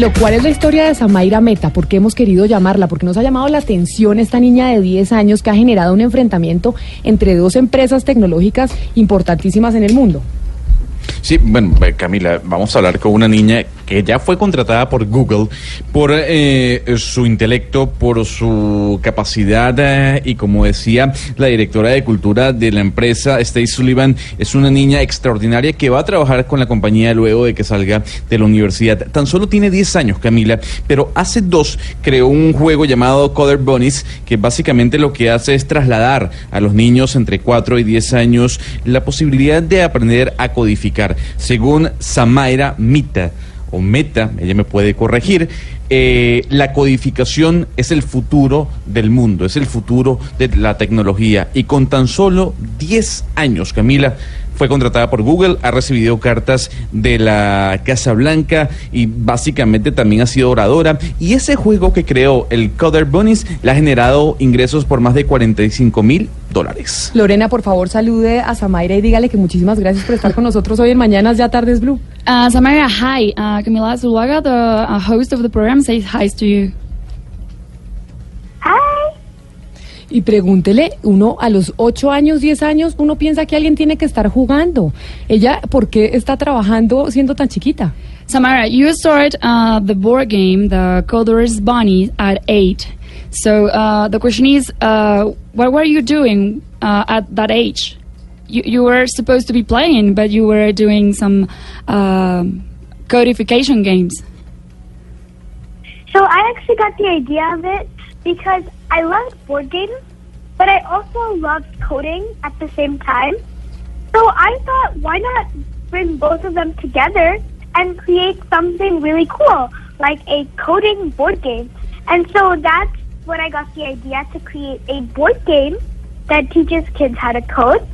Lo cual es la historia de Samaira Meta, porque hemos querido llamarla, porque nos ha llamado la atención esta niña de 10 años que ha generado un enfrentamiento entre dos empresas tecnológicas importantísimas en el mundo. Sí, bueno, eh, Camila, vamos a hablar con una niña ya fue contratada por Google por eh, su intelecto, por su capacidad eh, y como decía la directora de cultura de la empresa, Stacey Sullivan, es una niña extraordinaria que va a trabajar con la compañía luego de que salga de la universidad. Tan solo tiene 10 años, Camila, pero hace dos creó un juego llamado Coder Bunnies que básicamente lo que hace es trasladar a los niños entre 4 y 10 años la posibilidad de aprender a codificar. Según Samaira Mita, o Meta, ella me puede corregir, eh, la codificación es el futuro del mundo, es el futuro de la tecnología. Y con tan solo 10 años, Camila, fue contratada por Google, ha recibido cartas de la Casa Blanca y básicamente también ha sido oradora. Y ese juego que creó, el Coder Bunnies, le ha generado ingresos por más de 45 mil dólares. Lorena, por favor, salude a Samaira y dígale que muchísimas gracias por estar con nosotros hoy en Mañanas Ya Tardes Blue. Uh, Samara, hi. Uh, Camila Zuluaga, the uh, host of the program, says hi to you. Hi. Y pregúntele, uno a los 8 años, 10 años, uno piensa que alguien tiene que estar jugando. Ella, ¿por qué está trabajando siendo tan chiquita? Samara, you started uh, the board game, the Coders Bunny, at eight. So uh, the question is, uh, what were you doing uh, at that age? You, you were supposed to be playing, but you were doing some um codification games. So I actually got the idea of it because I loved board games, but I also loved coding at the same time. So I thought, why not bring both of them together and create something really cool, like a coding board game? And so that's when I got the idea to create a board game that teaches kids how to code.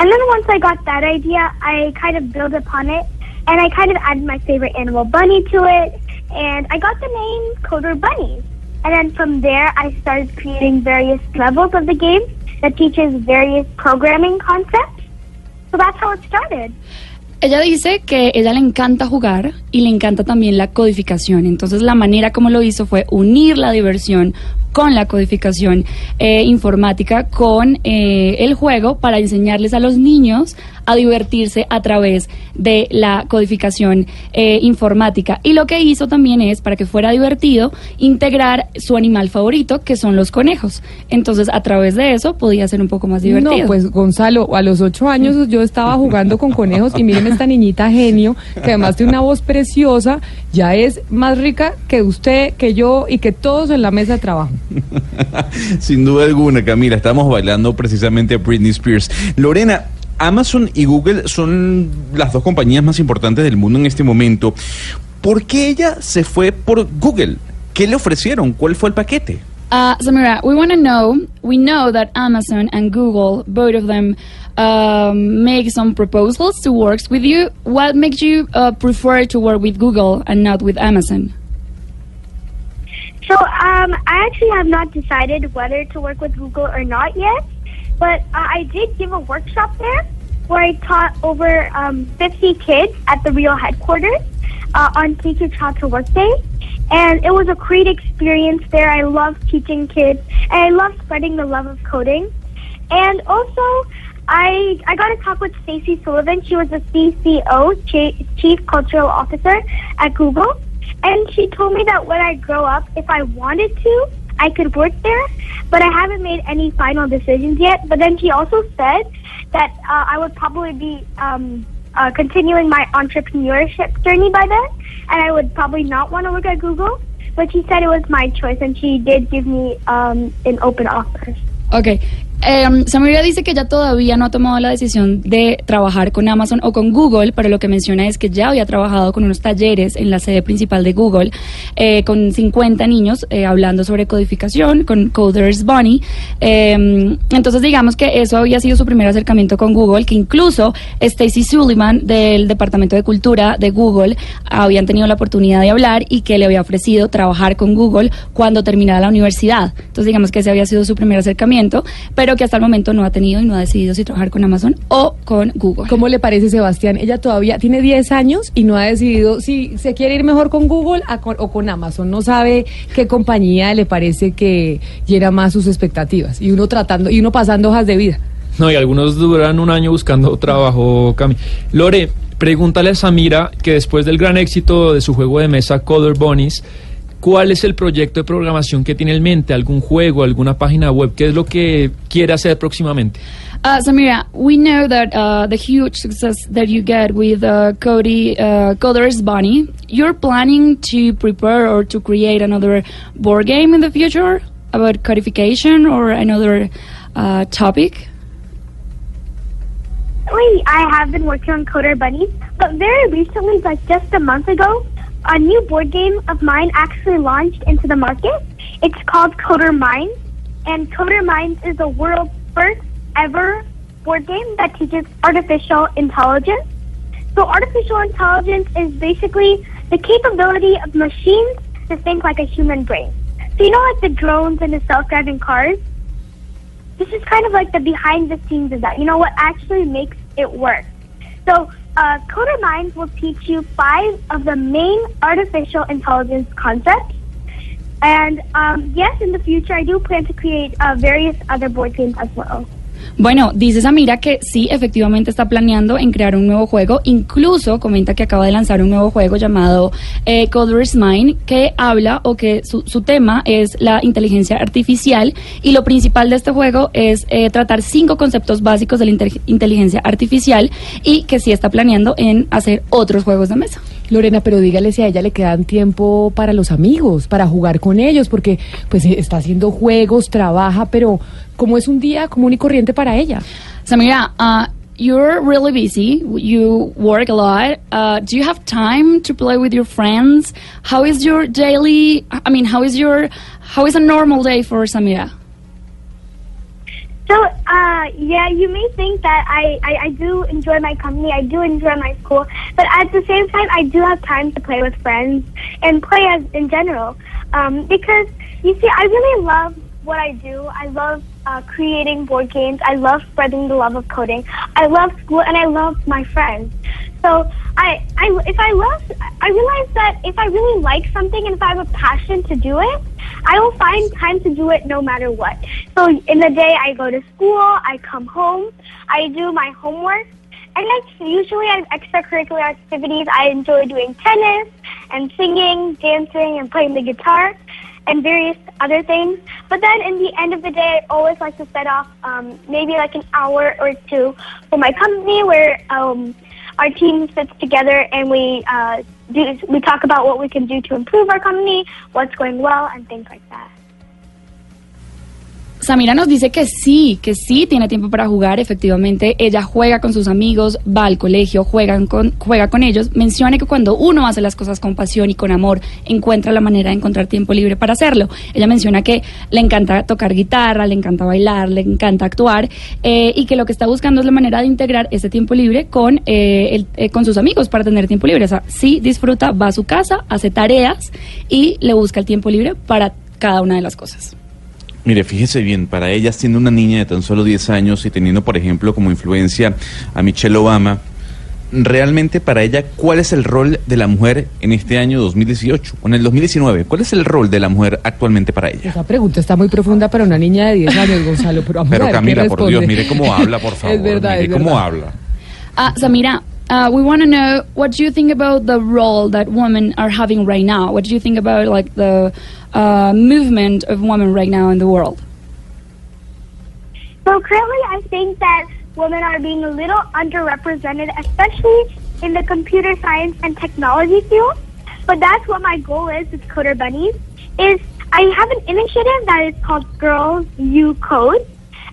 And then once I got that idea, I kind of built upon it and I kind of added my favorite animal bunny to it. And I got the name Coder Bunnies. And then from there, I started creating various levels of the game that teaches various programming concepts. So that's how it started. Ella dice que ella le encanta jugar y le encanta también la codificación. Entonces la manera como lo hizo fue unir la diversión con la codificación eh, informática, con eh, el juego para enseñarles a los niños a divertirse a través de la codificación eh, informática. Y lo que hizo también es, para que fuera divertido, integrar su animal favorito, que son los conejos. Entonces, a través de eso podía ser un poco más divertido. No, pues Gonzalo, a los 8 años yo estaba jugando con conejos y miren esta niñita genio, que además de una voz preciosa, ya es más rica que usted, que yo y que todos en la mesa de trabajo. Sin duda alguna, Camila, estamos bailando precisamente a Britney Spears. Lorena, Amazon y Google son las dos compañías más importantes del mundo en este momento. ¿Por qué ella se fue por Google? ¿Qué le ofrecieron? ¿Cuál fue el paquete? Uh, Samira, we want to know. We know that Amazon and Google, both of them, um, make some proposals to work with you. What makes you uh, prefer to work with Google and not with Amazon? So um, I actually have not decided whether to work with Google or not yet, but uh, I did give a workshop there where I taught over um, 50 kids at the real headquarters uh, on Teach Your Child to Work Day. And it was a great experience there. I love teaching kids, and I love spreading the love of coding. And also, I I got to talk with Stacey Sullivan. She was the CCO, Chi- Chief Cultural Officer at Google, and she told me that when I grow up, if I wanted to, I could work there. But I haven't made any final decisions yet. But then she also said that uh, I would probably be um, uh, continuing my entrepreneurship journey by then, and I would probably not want to work at Google. But she said it was my choice, and she did give me um, an open offer. Ok. Eh, Samira dice que ella todavía no ha tomado la decisión de trabajar con Amazon o con Google, pero lo que menciona es que ya había trabajado con unos talleres en la sede principal de Google eh, con 50 niños eh, hablando sobre codificación, con Coders Bunny. Eh, entonces digamos que eso había sido su primer acercamiento con Google, que incluso Stacy Sullivan del Departamento de Cultura de Google habían tenido la oportunidad de hablar y que le había ofrecido trabajar con Google cuando terminara la universidad. Entonces digamos que ese había sido su primer acercamiento, pero que hasta el momento no ha tenido y no ha decidido si trabajar con Amazon o con Google. ¿Cómo le parece, Sebastián? Ella todavía tiene 10 años y no ha decidido si se quiere ir mejor con Google o con Amazon. No sabe qué compañía le parece que llena más sus expectativas. Y uno tratando, y uno pasando hojas de vida. No, y algunos duran un año buscando trabajo, Cami. Lore, pregúntale a Samira que después del gran éxito de su juego de mesa Color Bunnies, ¿cuál es el proyecto de programación que tiene en mente? ¿Algún juego, alguna página web? ¿Qué es lo que quiere hacer próximamente? Uh, Samira, we know that uh, the huge success that you get with uh, Cody uh, Coder's Bunny, you're planning to prepare or to create another board game in the future about codification or another uh, topic. I have been working on Coder Bunnies, but very recently, like just a month ago, a new board game of mine actually launched into the market. It's called Coder Minds, and Coder Minds is the world's first ever board game that teaches artificial intelligence. So, artificial intelligence is basically the capability of machines to think like a human brain. So, you know, like the drones and the self driving cars? this is kind of like the behind the scenes of that. You know what actually makes it work. So, uh, Minds will teach you five of the main artificial intelligence concepts. And um, yes, in the future, I do plan to create uh, various other board games as well. Bueno, dice Samira que sí, efectivamente está planeando en crear un nuevo juego. Incluso comenta que acaba de lanzar un nuevo juego llamado eh, Coder's Mind, que habla o que su, su tema es la inteligencia artificial. Y lo principal de este juego es eh, tratar cinco conceptos básicos de la inte- inteligencia artificial y que sí está planeando en hacer otros juegos de mesa. Lorena, pero dígale si a ella le quedan tiempo para los amigos, para jugar con ellos, porque pues está haciendo juegos, trabaja, pero como es un día común y corriente para ella. Samira, uh, you're really busy. You work a lot. Uh, do you have time to play with your friends? How is your daily? I mean, how is your how is a normal day for Samira? So, uh, yeah, you may think that I, I, I do enjoy my company, I do enjoy my school, but at the same time, I do have time to play with friends and play as in general. Um, because you see, I really love what I do. I love uh, creating board games. I love spreading the love of coding. I love school, and I love my friends. So I, I, if I love, I realize that if I really like something and if I have a passion to do it, I will find time to do it no matter what. So in the day, I go to school, I come home, I do my homework, and that's usually at extracurricular activities. I enjoy doing tennis and singing, dancing, and playing the guitar, and various other things. But then in the end of the day, I always like to set off um, maybe like an hour or two for my company where um, our team sits together and we uh, do we talk about what we can do to improve our company, what's going well, and things like that. Samira nos dice que sí, que sí tiene tiempo para jugar. Efectivamente, ella juega con sus amigos, va al colegio, juegan con, juega con ellos. Menciona que cuando uno hace las cosas con pasión y con amor, encuentra la manera de encontrar tiempo libre para hacerlo. Ella menciona que le encanta tocar guitarra, le encanta bailar, le encanta actuar eh, y que lo que está buscando es la manera de integrar ese tiempo libre con, eh, eh, con sus amigos para tener tiempo libre. O sea, sí disfruta, va a su casa, hace tareas y le busca el tiempo libre para cada una de las cosas. Mire, fíjese bien, para ella siendo una niña de tan solo 10 años y teniendo, por ejemplo, como influencia a Michelle Obama, realmente para ella, ¿cuál es el rol de la mujer en este año 2018 o en el 2019? ¿Cuál es el rol de la mujer actualmente para ella? Esa pregunta está muy profunda para una niña de 10 años, Gonzalo. Pero, vamos a Pero qué Camila, por. Dios, mire cómo habla, por favor. Es verdad, mire es cómo verdad. habla. Uh, Samira, uh, we want to know what do you think about the role that women are having right now? What do you think about like the uh, movement of women right now in the world? So currently, I think that women are being a little underrepresented, especially in the computer science and technology field. But that's what my goal is with Coder Bunnies. Is I have an initiative that is called Girls You Code,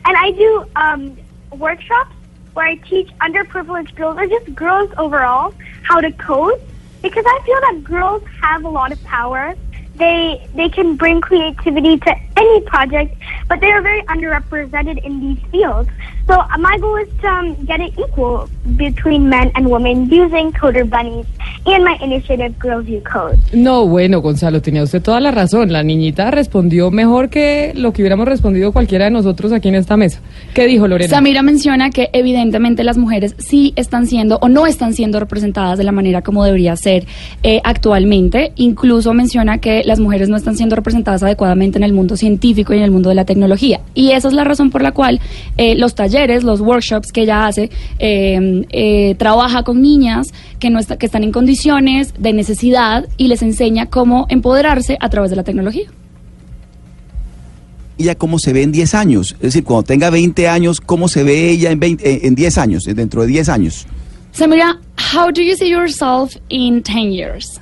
and I do um, workshops where I teach underprivileged girls or just girls overall how to code because I feel that girls have a lot of power. They they can bring creativity to any project, but they are very underrepresented in these fields. So my goal is to um, get it equal between men and women using Coder Bunnies and my initiative Girls You Code. No, bueno, Gonzalo, tenía usted toda la razón. La niñita respondió mejor que lo que hubiéramos respondido cualquiera de nosotros aquí en esta mesa. ¿Qué dijo Lorena? Samira menciona que evidentemente las mujeres sí están siendo o no están siendo representadas de la manera como debería ser eh, actualmente. Incluso menciona que las mujeres no están siendo representadas adecuadamente en el mundo científico y en el mundo de la tecnología. Y esa es la razón por la cual eh, los talleres, los workshops que ella hace, eh, eh, trabaja con niñas que, no está- que están en condiciones de necesidad y les enseña cómo empoderarse a través de la tecnología. ella cómo se ve en 10 años. Es decir, cuando tenga 20 años, cómo se ve ella en, 20 eh, en 10 años, eh, dentro de 10 años. Samira, how do you see yourself in 10 years?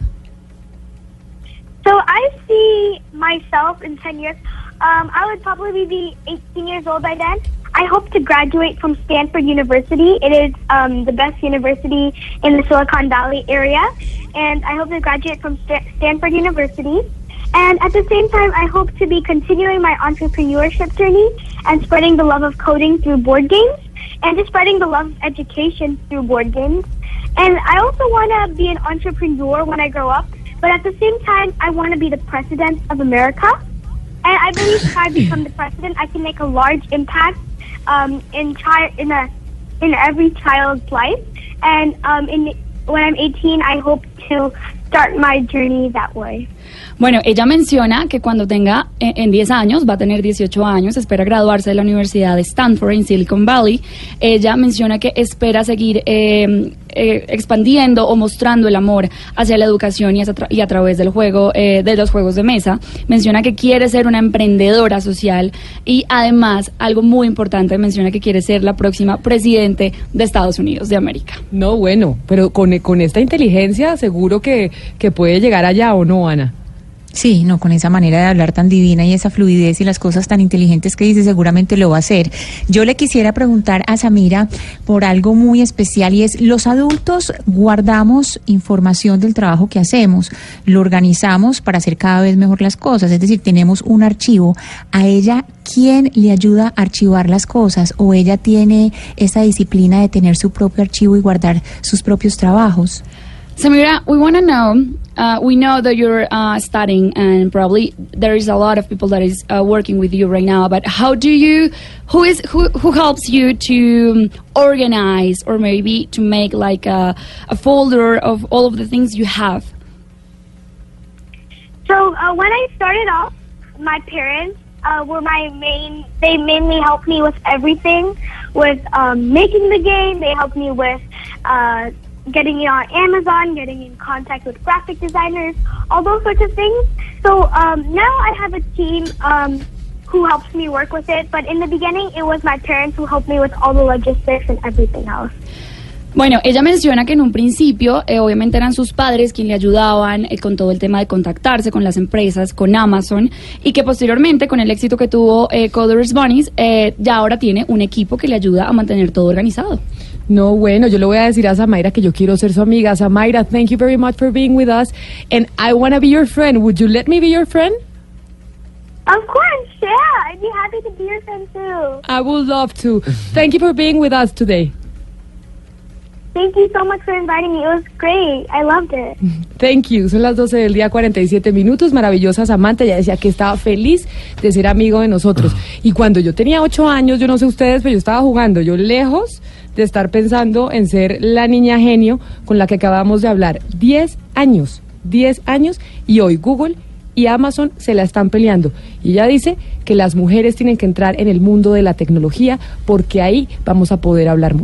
So I see myself in 10 years. Um, I would probably be 18 years old by then. I hope to graduate from Stanford University. It is um, the best university in the Silicon Valley area. And I hope to graduate from Sta- Stanford University. And at the same time, I hope to be continuing my entrepreneurship journey and spreading the love of coding through board games and just spreading the love of education through board games. And I also want to be an entrepreneur when I grow up, but at the same time, I want to be the president of America. And I believe if I become the president, I can make a large impact um, in chi- in a in every child's life. And um, in when I'm 18, I hope to start my journey that way. Bueno, ella menciona que cuando tenga eh, en 10 años, va a tener 18 años, espera graduarse de la Universidad de Stanford en Silicon Valley. Ella menciona que espera seguir eh, eh, expandiendo o mostrando el amor hacia la educación y, y a través del juego, eh, de los juegos de mesa. Menciona que quiere ser una emprendedora social y además, algo muy importante, menciona que quiere ser la próxima presidente de Estados Unidos de América. No, bueno, pero con, con esta inteligencia seguro que, que puede llegar allá o no, Ana. Sí, no, con esa manera de hablar tan divina y esa fluidez y las cosas tan inteligentes que dice, seguramente lo va a hacer. Yo le quisiera preguntar a Samira por algo muy especial y es, los adultos guardamos información del trabajo que hacemos, lo organizamos para hacer cada vez mejor las cosas, es decir, tenemos un archivo. A ella, ¿quién le ayuda a archivar las cosas? ¿O ella tiene esa disciplina de tener su propio archivo y guardar sus propios trabajos? Samira, we want to know. Uh, we know that you're uh, studying, and probably there is a lot of people that is uh, working with you right now. But how do you? Who is who? Who helps you to um, organize, or maybe to make like a, a folder of all of the things you have? So uh, when I started off, my parents uh, were my main. They mainly helped me with everything, with um, making the game. They helped me with uh, getting it on Amazon, getting in contact with graphic designers, all those sorts of things. So um, now I have a team um, who helps me work with it. But in the beginning, it was my parents who helped me with all the logistics and everything else. Bueno, ella menciona que en un principio, eh, obviamente eran sus padres quienes le ayudaban eh, con todo el tema de contactarse con las empresas, con Amazon, y que posteriormente, con el éxito que tuvo eh, Coders Bunnies, eh, ya ahora tiene un equipo que le ayuda a mantener todo organizado. No, bueno, yo le voy a decir a Samaira que yo quiero ser su amiga. Samaira, thank you very much for being with us. And I want to be your friend. Would you let me be your friend? Of course, yeah. I'd be happy to be your friend too. I would love to. Thank you for being with us today. Thank you so much for inviting me. It was great. I loved it. Thank you. Son las 12 del día, 47 minutos. Maravillosa Samantha. Ella decía que estaba feliz de ser amigo de nosotros. Y cuando yo tenía 8 años, yo no sé ustedes, pero yo estaba jugando. Yo lejos de estar pensando en ser la niña genio con la que acabamos de hablar. 10 años. 10 años. Y hoy Google y Amazon se la están peleando. Y ella dice que las mujeres tienen que entrar en el mundo de la tecnología porque ahí vamos a poder hablar mucho.